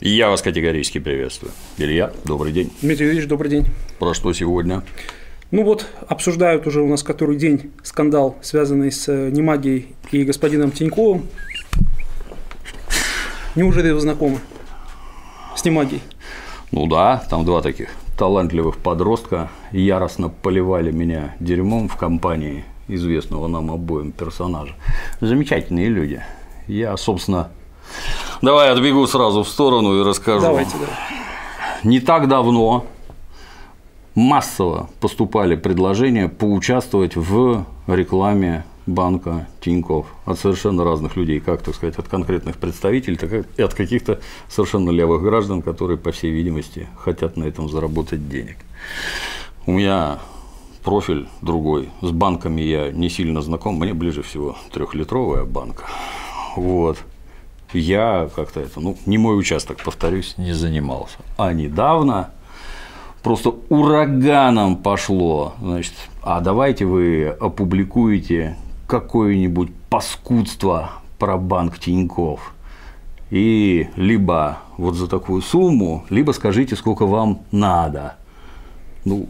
Я вас категорически приветствую. Илья, добрый день. Дмитрий Юрьевич, добрый день. Про что сегодня? Ну вот, обсуждают уже у нас который день скандал, связанный с э, Немагией и господином Тиньковым. Неужели вы знакомы с Немагией? Ну да, там два таких талантливых подростка яростно поливали меня дерьмом в компании известного нам обоим персонажа. Замечательные люди. Я, собственно, давай отбегу сразу в сторону и расскажу. Давайте, да. Не так давно массово поступали предложения поучаствовать в рекламе банка Тиньков от совершенно разных людей, как, так сказать, от конкретных представителей, так и от каких-то совершенно левых граждан, которые, по всей видимости, хотят на этом заработать денег. У меня профиль другой. С банками я не сильно знаком, мне ближе всего трехлитровая банка. Вот. Я как-то это, ну, не мой участок, повторюсь, не занимался. А недавно просто ураганом пошло, значит, а давайте вы опубликуете какое-нибудь паскудство про банк Тиньков. И либо вот за такую сумму, либо скажите, сколько вам надо. Ну,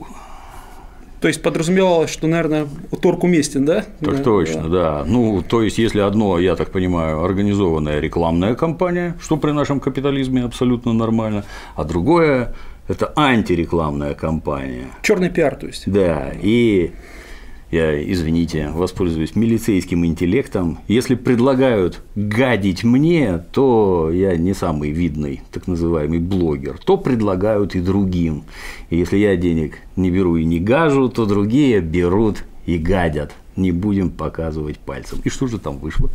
то есть подразумевалось, что, наверное, торг уместен, да? Так да, точно, да. да. Ну, то есть, если одно, я так понимаю, организованная рекламная кампания, что при нашем капитализме абсолютно нормально, а другое это антирекламная кампания. Черный пиар, то есть. Да, и я, извините, воспользуюсь милицейским интеллектом. Если предлагают гадить мне, то я не самый видный, так называемый блогер, то предлагают и другим. И если я денег не беру и не гажу, то другие берут и гадят. Не будем показывать пальцем. И что же там вышло?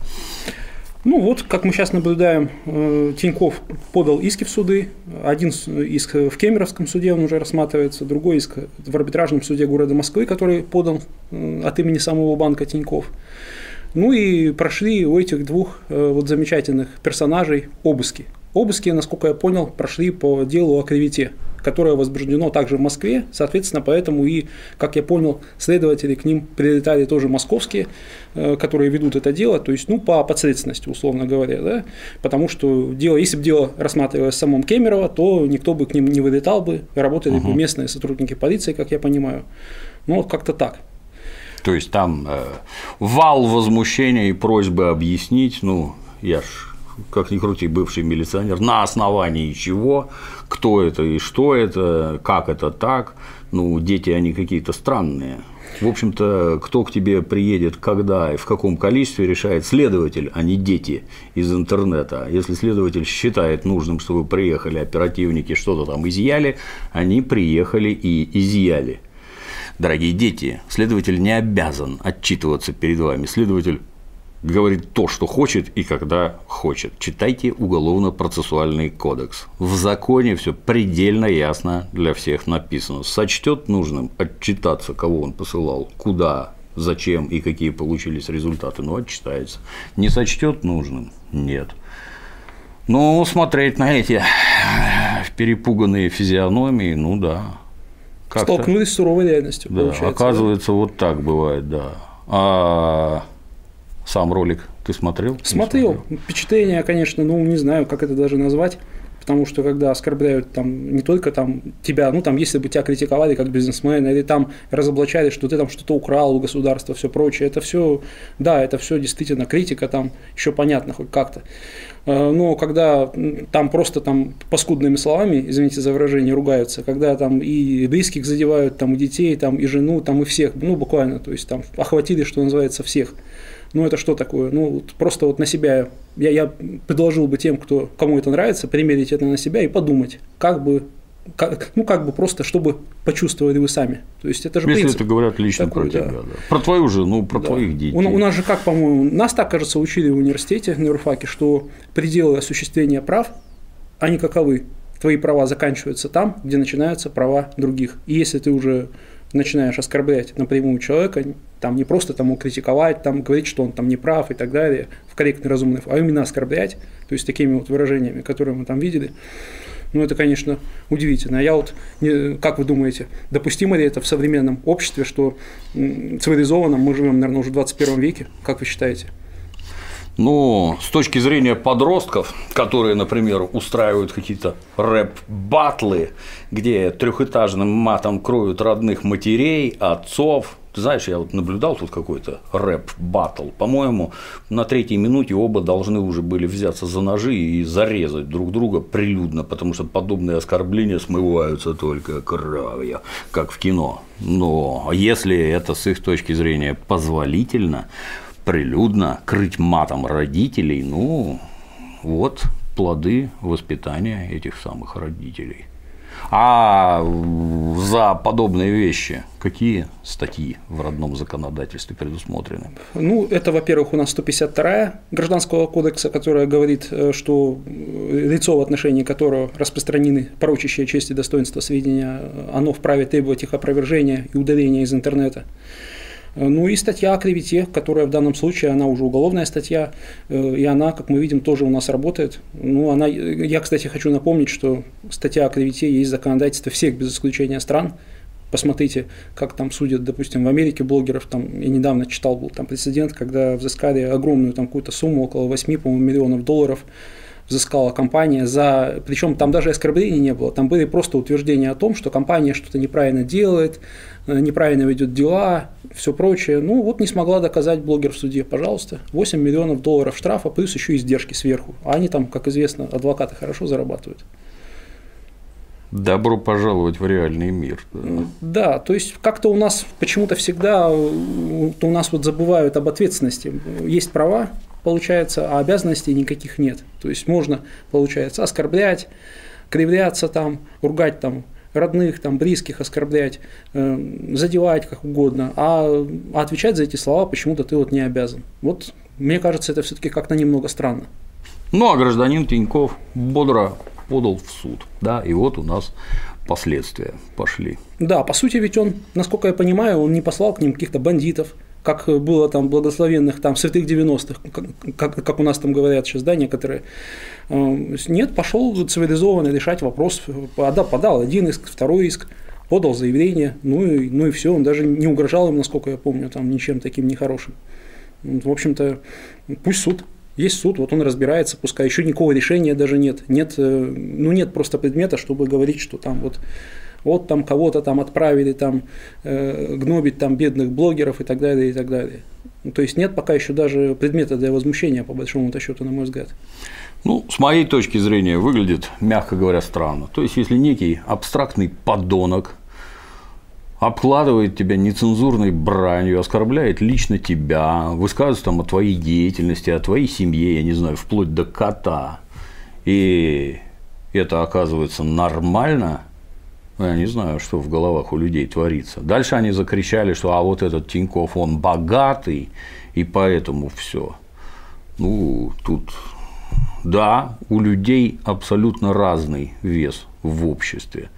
Ну вот, как мы сейчас наблюдаем, э, Тиньков подал иски в суды. Один иск в Кемеровском суде, он уже рассматривается, другой иск в арбитражном суде города Москвы, который подан э, от имени самого банка Тиньков. Ну и прошли у этих двух э, вот замечательных персонажей обыски. Обыски, насколько я понял, прошли по делу о клевете которое возбуждено также в Москве, соответственно, поэтому и, как я понял, следователи к ним прилетали тоже московские, э, которые ведут это дело, то есть, ну, по подследственности, условно говоря, да, потому что дело, если бы дело рассматривалось в самом Кемерово, то никто бы к ним не вылетал бы, работали угу. бы местные сотрудники полиции, как я понимаю, ну, вот как-то так. То есть там э, вал возмущения и просьбы объяснить, ну, я ж как ни крути, бывший милиционер, на основании чего, кто это и что это, как это так. Ну, дети, они какие-то странные. В общем-то, кто к тебе приедет, когда и в каком количестве, решает следователь, а не дети из интернета. Если следователь считает нужным, чтобы приехали оперативники, что-то там изъяли, они приехали и изъяли. Дорогие дети, следователь не обязан отчитываться перед вами. Следователь говорит то, что хочет и когда хочет. Читайте Уголовно-процессуальный кодекс. В законе все предельно ясно для всех написано. Сочтет нужным отчитаться, кого он посылал, куда, зачем и какие получились результаты, но отчитается. Не сочтет нужным – нет. Ну, смотреть на эти перепуганные физиономии, ну да. Столкнулись с суровой реальностью, да, Оказывается, да? вот так бывает, да. А сам ролик ты смотрел? Смотрел. смотрел. Впечатление, конечно, ну, не знаю, как это даже назвать. Потому что когда оскорбляют там не только там тебя, ну там если бы тебя критиковали как бизнесмена, или там разоблачали, что ты там что-то украл у государства, все прочее, это все, да, это все действительно критика, там еще понятно хоть как-то. Э, но когда там просто там паскудными словами, извините за выражение, ругаются, когда там и близких задевают, там и детей, там и жену, там и всех, ну буквально, то есть там охватили, что называется, всех – ну это что такое? Ну вот просто вот на себя, я, я предложил бы тем, кто, кому это нравится, примерить это на себя и подумать, как бы как, ну, как бы просто, чтобы почувствовали вы сами. То есть это же Если принцип это говорят лично такой, про тебя, да. да. Про твою жену, про да. твоих детей. У, у нас же как, по-моему, нас так, кажется, учили в университете на юрфаке, что пределы осуществления прав, они каковы? Твои права заканчиваются там, где начинаются права других. И если ты уже начинаешь оскорблять напрямую человека, там не просто тому критиковать, там говорить, что он там не прав и так далее, в корректной, разумной, а именно оскорблять, то есть такими вот выражениями, которые мы там видели, ну, это, конечно, удивительно. А я вот, не, как вы думаете, допустимо ли это в современном обществе, что цивилизованном мы живем, наверное, уже в 21 веке, как вы считаете? Ну, с точки зрения подростков, которые, например, устраивают какие-то рэп-батлы, где трехэтажным матом кроют родных матерей, отцов, ты знаешь, я вот наблюдал тут какой-то рэп-баттл. По-моему, на третьей минуте оба должны уже были взяться за ножи и зарезать друг друга прилюдно, потому что подобные оскорбления смываются только кровью, как в кино. Но если это с их точки зрения позволительно, прилюдно крыть матом родителей, ну, вот плоды воспитания этих самых родителей. А за подобные вещи какие статьи в родном законодательстве предусмотрены? Ну, это, во-первых, у нас 152 Гражданского кодекса, которая говорит, э, что лицо, в отношении которого распространены порочащие честь и достоинство сведения, оно вправе требовать их опровержения и удаления из интернета. Ну и статья о клевете, которая в данном случае, она уже уголовная статья, э, и она, как мы видим, тоже у нас работает. Ну, она, я, кстати, хочу напомнить, что статья о клевете есть законодательство всех без исключения стран. Посмотрите, как там судят, допустим, в Америке блогеров. Там, я недавно читал, был там прецедент, когда взыскали огромную там какую-то сумму, около 8, по-моему, миллионов долларов взыскала компания за... Причем там даже оскорблений не было, там были просто утверждения о том, что компания что-то неправильно делает, э, неправильно ведет дела, все прочее. Ну вот не смогла доказать блогер в суде, пожалуйста, 8 миллионов долларов штрафа, плюс еще издержки сверху. А они там, как известно, адвокаты хорошо зарабатывают. Добро пожаловать в реальный мир. Да, да то есть как-то у нас почему-то всегда у нас вот забывают об ответственности. Есть права, получается, а обязанностей никаких нет. То есть можно, получается, оскорблять, кривляться там, ругать там родных, там, близких оскорблять, э, задевать как угодно, а, а отвечать за эти слова почему-то ты вот не обязан. Вот мне кажется, это все-таки как-то немного странно. Ну, а гражданин Тиньков бодро подал в суд, да, и вот у нас последствия пошли. Да, по сути, ведь он, насколько я понимаю, он не послал к ним каких-то бандитов, как было там благословенных там святых 90-х, как, как у нас там говорят сейчас, да, некоторые. Эм, нет, пошел цивилизованно решать вопрос, подал, подал один иск, второй иск, подал заявление, ну и, ну и все, он даже не угрожал им, насколько я помню, там ничем таким нехорошим. В общем-то, пусть суд есть суд, вот он разбирается, пускай еще никакого решения даже нет. Нет, э, ну нет просто предмета, чтобы говорить, что там вот вот там кого-то там отправили там э, гнобить там бедных блогеров и так далее, и так далее. Ну, то есть нет пока еще даже предмета для возмущения, по большому счету, на мой взгляд. Ну, с моей точки зрения, выглядит, мягко говоря, странно. То есть, если некий абстрактный подонок обкладывает тебя нецензурной бранью, оскорбляет лично тебя, высказывает там о твоей деятельности, о твоей семье, я не знаю, вплоть до кота, и это оказывается нормально, я не знаю, что в головах у людей творится. Дальше они закричали, что а вот этот Тиньков, он богатый, и поэтому все. Ну, тут, да, у людей абсолютно разный вес в обществе.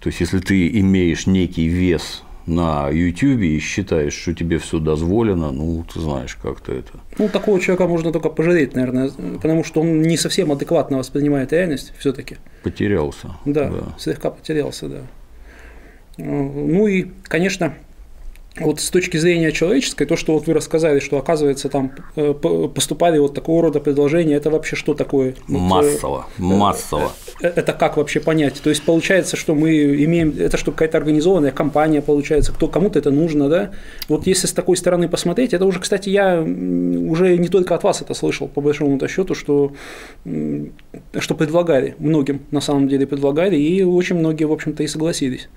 То есть, если ты имеешь некий вес на YouTube и считаешь, что тебе все дозволено, ну, ты знаешь, как-то это. Ну, такого человека можно только пожалеть, наверное, потому что он не совсем адекватно воспринимает реальность все-таки. Потерялся. Да, да, слегка потерялся, да. Ну и, конечно, вот с точки зрения человеческой, то, что вот вы рассказали, что оказывается там э, поступали вот такого рода предложения, это вообще что такое? Массово, вот, массово. Э, э, это как вообще понять? То есть получается, что мы имеем, это что какая-то организованная компания получается, кто кому-то это нужно, да? Вот если с такой стороны посмотреть, это уже, кстати, я уже не только от вас это слышал, по большому-то счету, что, что предлагали, многим на самом деле предлагали, и очень многие, в общем-то, и согласились.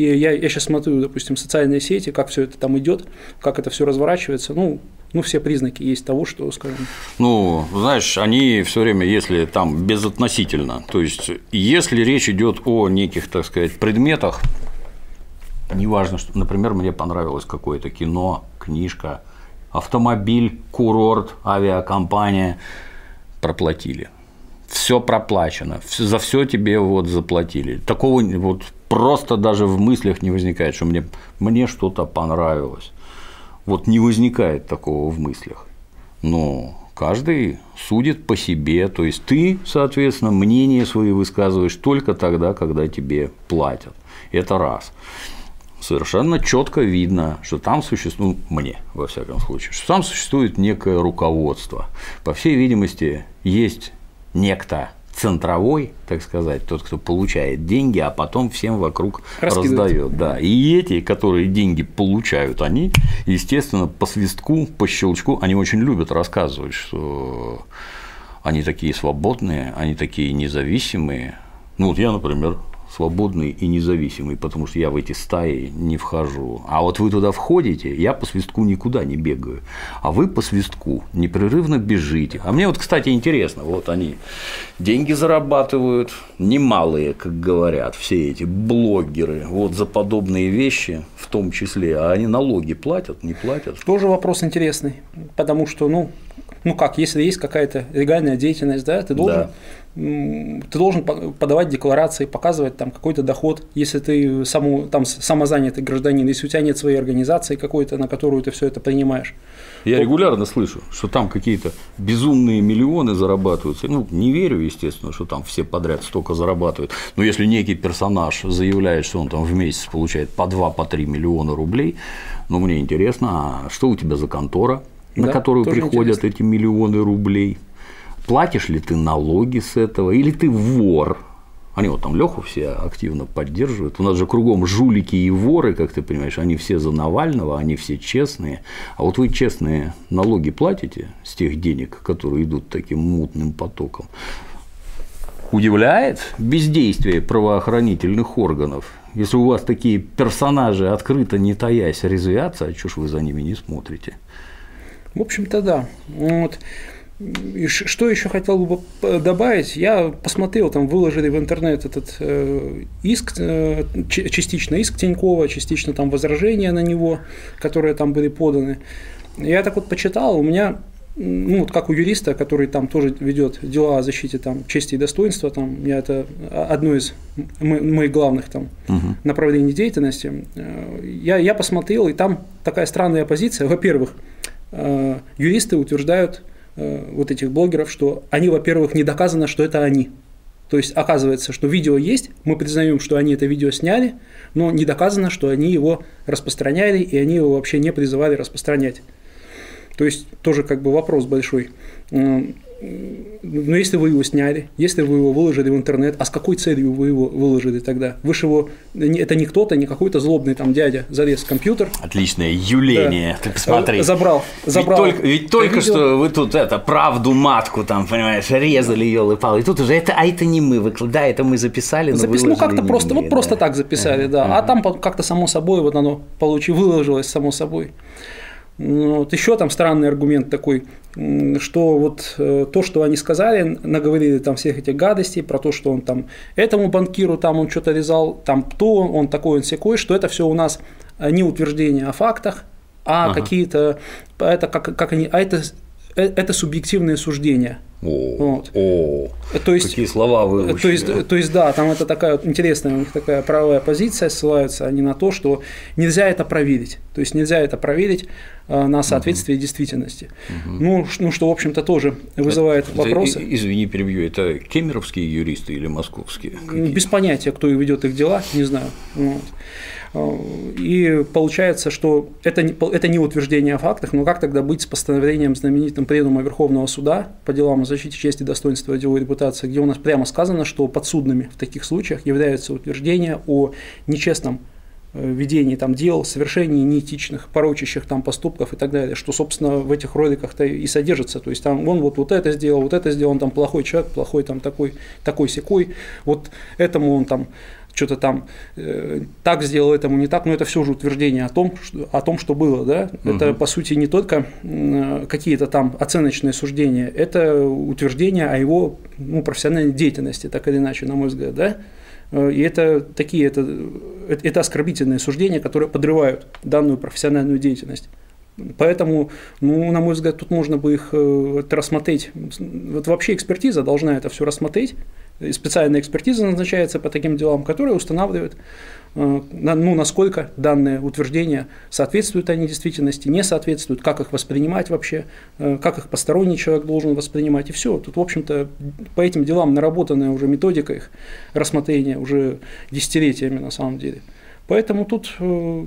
И я, я сейчас смотрю, допустим, социальные сети, как все это там идет, как это все разворачивается. Ну, ну, все признаки есть того, что, скажем. Ну, знаешь, они все время, если там безотносительно, то есть, если речь идет о неких, так сказать, предметах, неважно, что, например, мне понравилось какое-то кино, книжка, автомобиль, курорт, авиакомпания, проплатили. Все проплачено, за все тебе вот заплатили. Такого вот просто даже в мыслях не возникает, что мне, мне что-то понравилось. Вот не возникает такого в мыслях. Но каждый судит по себе, то есть ты, соответственно, мнение свои высказываешь только тогда, когда тебе платят. Это раз. совершенно четко видно, что там существует, ну, мне, во всяком случае, что там существует некое руководство. По всей видимости, есть некто центровой, так сказать, тот, кто получает деньги, а потом всем вокруг раздает. Да. И эти, которые деньги получают, они, естественно, по свистку, по щелчку, они очень любят рассказывать, что они такие свободные, они такие независимые. Ну вот я, например, свободный и независимый, потому что я в эти стаи не вхожу. А вот вы туда входите, я по свистку никуда не бегаю, а вы по свистку непрерывно бежите. А мне вот, кстати, интересно, вот они деньги зарабатывают, немалые, как говорят, все эти блогеры, вот за подобные вещи в том числе, а они налоги платят, не платят? Тоже вопрос интересный, потому что, ну, ну как, если есть какая-то легальная деятельность, да, ты должен да ты должен подавать декларации, показывать там какой-то доход, если ты саму, там самозанятый гражданин, если у тебя нет своей организации какой-то, на которую ты все это принимаешь. Я то... регулярно слышу, что там какие-то безумные миллионы зарабатываются. Ну, не верю, естественно, что там все подряд столько зарабатывают. Но если некий персонаж заявляет, что он там в месяц получает по 2-3 по интересно. рублей, ну, мне интересно, а что у тебя за контора, на да, которую приходят интересно. эти миллионы рублей? платишь ли ты налоги с этого, или ты вор. Они вот там Леху все активно поддерживают. У нас же кругом жулики и воры, как ты понимаешь, они все за Навального, они все честные. А вот вы честные налоги платите с тех денег, которые идут таким мутным потоком. Удивляет бездействие правоохранительных органов. Если у вас такие персонажи открыто не таясь резвятся, а чё ж вы за ними не смотрите? В общем-то, да. Вот. И что еще хотел бы добавить? Я посмотрел, там выложили в интернет этот э, иск, э, частично иск Тинькова, частично там возражения на него, которые там были поданы. Я так вот почитал, у меня ну, вот как у юриста, который там тоже ведет дела о защите там, чести и достоинства, там, я это одно из моих главных там, угу. направлений деятельности, э, я, я посмотрел, и там такая странная позиция. Во-первых, юристы утверждают, Э, вот этих блогеров, что они, во-первых, не доказано, что это они. То есть оказывается, что видео есть, мы признаем, что они это видео сняли, но не доказано, что они его распространяли, и они его вообще не призывали распространять. То есть тоже как бы вопрос большой. Но если вы его сняли, если вы его выложили в интернет, а с какой целью вы его выложили тогда? Вы же его, это не кто-то, не какой-то злобный там дядя залез в компьютер. Отличное юление, да. ты посмотри. Забрал, забрал. Ведь только, ведь только что вы тут это, правду матку там, понимаешь, резали ее палы и тут уже это, а это не мы выкладывали, да, это мы записали, но Запис, Ну как-то просто, мы, вот да. просто так записали, да, uh-huh. а там как-то само собой вот оно получилось, выложилось само собой. Ну, вот еще там странный аргумент такой, что вот э, то, что они сказали, наговорили там всех этих гадостей про то, что он там этому банкиру там он что-то резал, там то, он такой, он секой, что это все у нас не утверждение о фактах, а ага. какие-то, это как, как они, а это, э, это субъективные суждения. О, вот. о, то есть, какие слова вы то есть, то есть, да, там это такая вот интересная у них такая правая позиция, ссылаются они на то, что нельзя это проверить. То есть нельзя это проверить э, на соответствие угу. действительности. Угу. Ну, ну, что, в общем-то, тоже вызывает это, вопросы. Извини, перебью, это кемеровские юристы или московские? Без понятия, кто ведет их дела, не знаю. Вот. И получается, что это не, это не утверждение о фактах, но как тогда быть с постановлением знаменитым Пленума Верховного Суда по делам о защите чести, достоинства и деловой репутации, где у нас прямо сказано, что подсудными в таких случаях являются утверждения о нечестном э, ведении там дел, совершении неэтичных, порочащих там поступков и так далее, что, собственно, в этих роликах-то и содержится. То есть там он вот, вот это сделал, вот это сделал, он там плохой человек, плохой там такой, такой секой, вот этому он там что-то там э, так сделал, этому не так, но это все же утверждение о том, что, о том, что было. Да? Угу. Это, по сути, не только э, какие-то там оценочные суждения, это утверждение о его ну, профессиональной деятельности, так или иначе, на мой взгляд. Да? Э, и это такие, это, это оскорбительные суждения, которые подрывают данную профессиональную деятельность. Поэтому, ну, на мой взгляд, тут можно бы их э, рассмотреть. Вот вообще экспертиза должна это все рассмотреть. Специальная экспертиза назначается по таким делам, которая устанавливает, э, ну, насколько данные утверждения соответствуют они действительности, не соответствуют, как их воспринимать вообще, э, как их посторонний человек должен воспринимать. И все. Тут, в общем-то, по этим делам наработанная уже методика их рассмотрения уже десятилетиями на самом деле. Поэтому тут, э,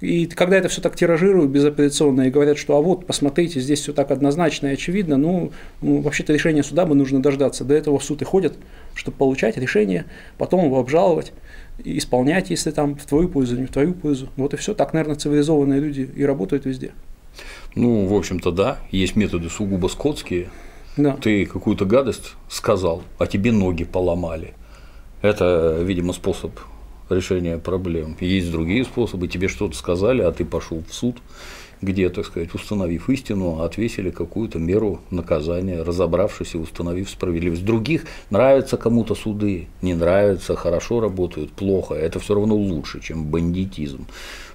и когда это все так тиражируют безапелляционно и говорят, что а вот, посмотрите, здесь все так однозначно и очевидно, ну, ну вообще-то решение суда бы нужно дождаться. До этого в суд и ходят, чтобы получать решение, потом его обжаловать, исполнять, если там в твою пользу, не в твою пользу. Вот и все. Так, наверное, цивилизованные люди и работают везде. Ну, в общем-то, да, есть методы сугубо скотские. Да. Ты какую-то гадость сказал, а тебе ноги поломали. Это, видимо, способ решения проблем. Есть другие способы, тебе что-то сказали, а ты пошел в суд, где, так сказать, установив истину, отвесили какую-то меру наказания, разобравшись и установив справедливость. Других нравятся кому-то суды, не нравятся, хорошо работают, плохо. Это все равно лучше, чем бандитизм.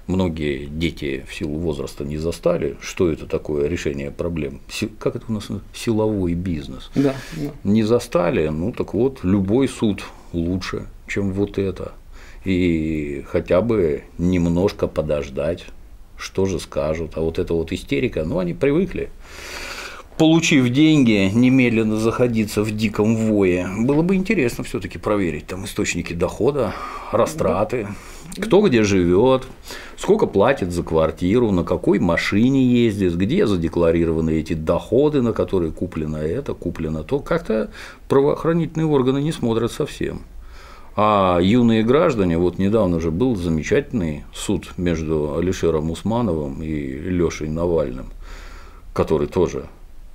Многие дети в силу возраста не застали, что это такое решение проблем. Как это у нас силовой бизнес? Да, да. Не застали, ну так вот, любой суд лучше, чем вот это. И хотя бы немножко подождать, что же скажут. А вот эта вот истерика, ну они привыкли получив деньги, немедленно заходиться в диком вое. Было бы интересно все-таки проверить там источники дохода, растраты, кто где живет, сколько платит за квартиру, на какой машине ездит, где задекларированы эти доходы, на которые куплено это, куплено то. Как-то правоохранительные органы не смотрят совсем. А юные граждане, вот недавно же был замечательный суд между Алишером Усмановым и Лешей Навальным, который тоже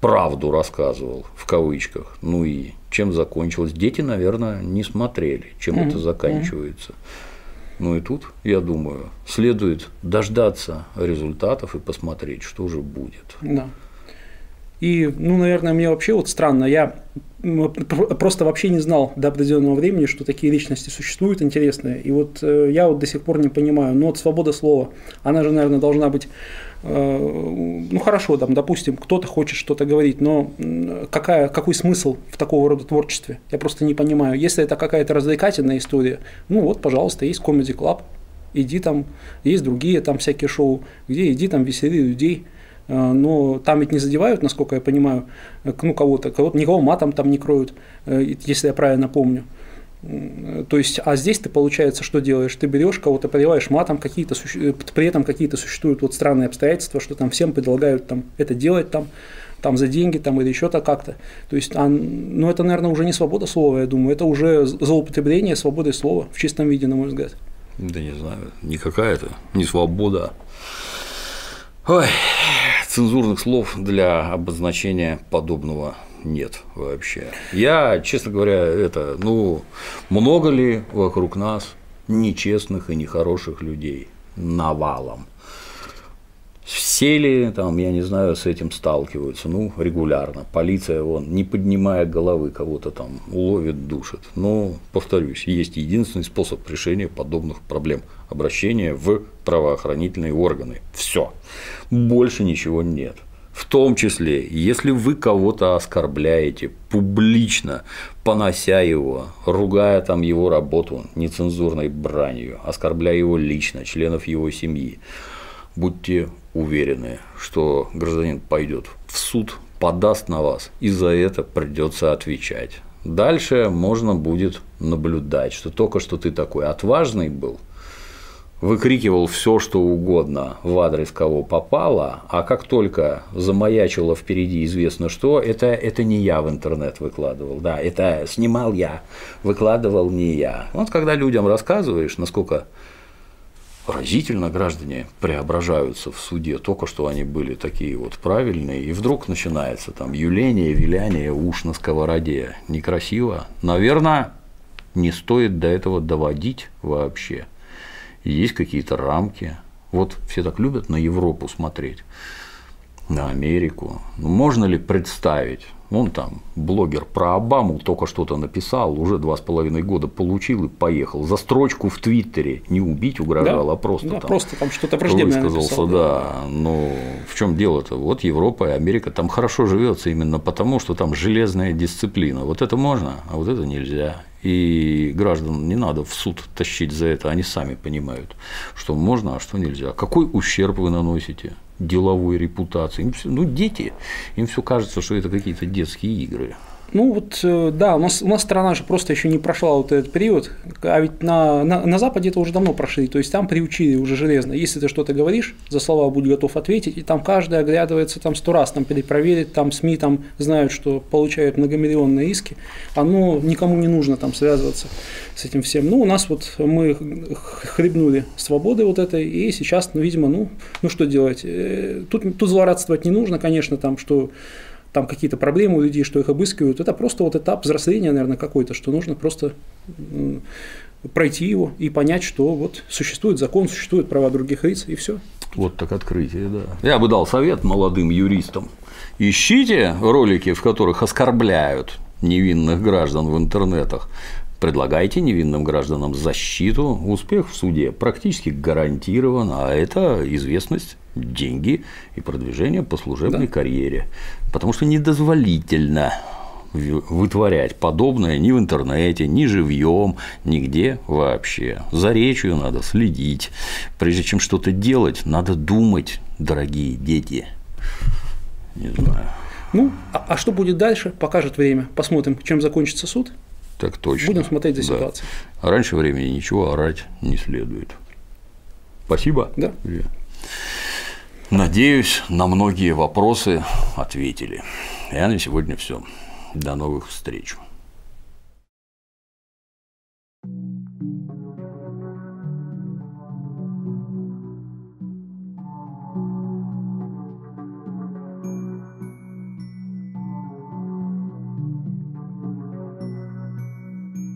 правду рассказывал, в кавычках. Ну и чем закончилось? Дети, наверное, не смотрели, чем mm-hmm. это заканчивается. Ну и тут, я думаю, следует дождаться результатов и посмотреть, что же будет. Да. И, ну, наверное, мне вообще вот странно, я просто вообще не знал до определенного времени, что такие личности существуют интересные. И вот э, я вот до сих пор не понимаю, ну вот свобода слова, она же, наверное, должна быть Э, ну хорошо, там, допустим, кто-то хочет что-то говорить, но какая, какой смысл в такого рода творчестве? Я просто не понимаю. Если это какая-то развлекательная история, ну вот, пожалуйста, есть Comedy Club, иди там, есть другие там всякие шоу, где иди там весели людей, но там ведь не задевают, насколько я понимаю, ну кого-то, кого-то никого матом там не кроют, э, если я правильно помню. То есть, а здесь ты, получается, что делаешь? Ты берешь кого-то, поливаешь матом, какие-то, при этом какие-то существуют вот странные обстоятельства, что там всем предлагают там, это делать там, там за деньги там, или еще-то как-то. То есть, а, ну, это, наверное, уже не свобода слова, я думаю, это уже злоупотребление свободы слова в чистом виде, на мой взгляд. Да не знаю, не какая-то, не свобода. Ой, цензурных слов для обозначения подобного нет вообще. Я, честно говоря, это, ну, много ли вокруг нас нечестных и нехороших людей навалом? Все ли там, я не знаю, с этим сталкиваются? Ну, регулярно. Полиция, вон, не поднимая головы, кого-то там уловит, душит. Но, повторюсь, есть единственный способ решения подобных проблем – обращение в правоохранительные органы. Все. Больше ничего нет. В том числе, если вы кого-то оскорбляете публично, понося его, ругая там его работу нецензурной бранью, оскорбляя его лично, членов его семьи, будьте уверены, что гражданин пойдет в суд, подаст на вас, и за это придется отвечать. Дальше можно будет наблюдать, что только что ты такой отважный был, выкрикивал все, что угодно в адрес кого попало, а как только замаячило впереди известно что, это, это не я в интернет выкладывал, да, это снимал я, выкладывал не я. Вот когда людям рассказываешь, насколько разительно граждане преображаются в суде, только что они были такие вот правильные, и вдруг начинается там юление, виляние, уж на сковороде, некрасиво. Наверное, не стоит до этого доводить вообще – есть какие-то рамки. Вот все так любят на Европу смотреть, на Америку. Ну, можно ли представить, он там, блогер про Обаму только что-то написал, уже два с половиной года получил и поехал. За строчку в Твиттере не убить угрожал, да? а просто да, там, просто там что-то враждебное высказался, написал, да. да. Но в чем дело-то? Вот Европа и Америка там хорошо живется именно потому, что там железная дисциплина. Вот это можно, а вот это нельзя. И граждан не надо в суд тащить за это, они сами понимают, что можно, а что нельзя. Какой ущерб вы наносите деловой репутации? Им все, ну, дети, им все кажется, что это какие-то детские игры. Ну вот, э, да, у нас, у нас страна же просто еще не прошла вот этот период, а ведь на, на, на Западе это уже давно прошли, то есть там приучили уже железно. Если ты что-то говоришь, за слова будь готов ответить, и там каждый оглядывается там сто раз, там перепроверит, там СМИ там знают, что получают многомиллионные иски, оно никому не нужно там связываться с этим всем. Ну, у нас вот мы хлебнули свободы вот этой, и сейчас, ну, видимо, ну, ну что делать? Э, тут, тут злорадствовать не нужно, конечно, там, что там какие-то проблемы у людей, что их обыскивают. Это просто вот этап взросления, наверное, какой-то, что нужно просто пройти его и понять, что вот существует закон, существуют права других лиц, и все. Вот так открытие, да. Я бы дал совет молодым юристам. Ищите ролики, в которых оскорбляют невинных граждан в интернетах, предлагайте невинным гражданам защиту, успех в суде практически гарантирован, а это известность, деньги и продвижение по служебной да. карьере. Потому что недозволительно вытворять подобное ни в интернете, ни живьем, нигде вообще. За речью надо следить. Прежде чем что-то делать, надо думать, дорогие дети. Не знаю. Ну, а, а что будет дальше, покажет время. Посмотрим, чем закончится суд. Так точно. Будем смотреть за ситуацией. Да. Раньше времени ничего орать не следует. Спасибо. Да. Надеюсь, на многие вопросы ответили. Я на сегодня все. До новых встреч.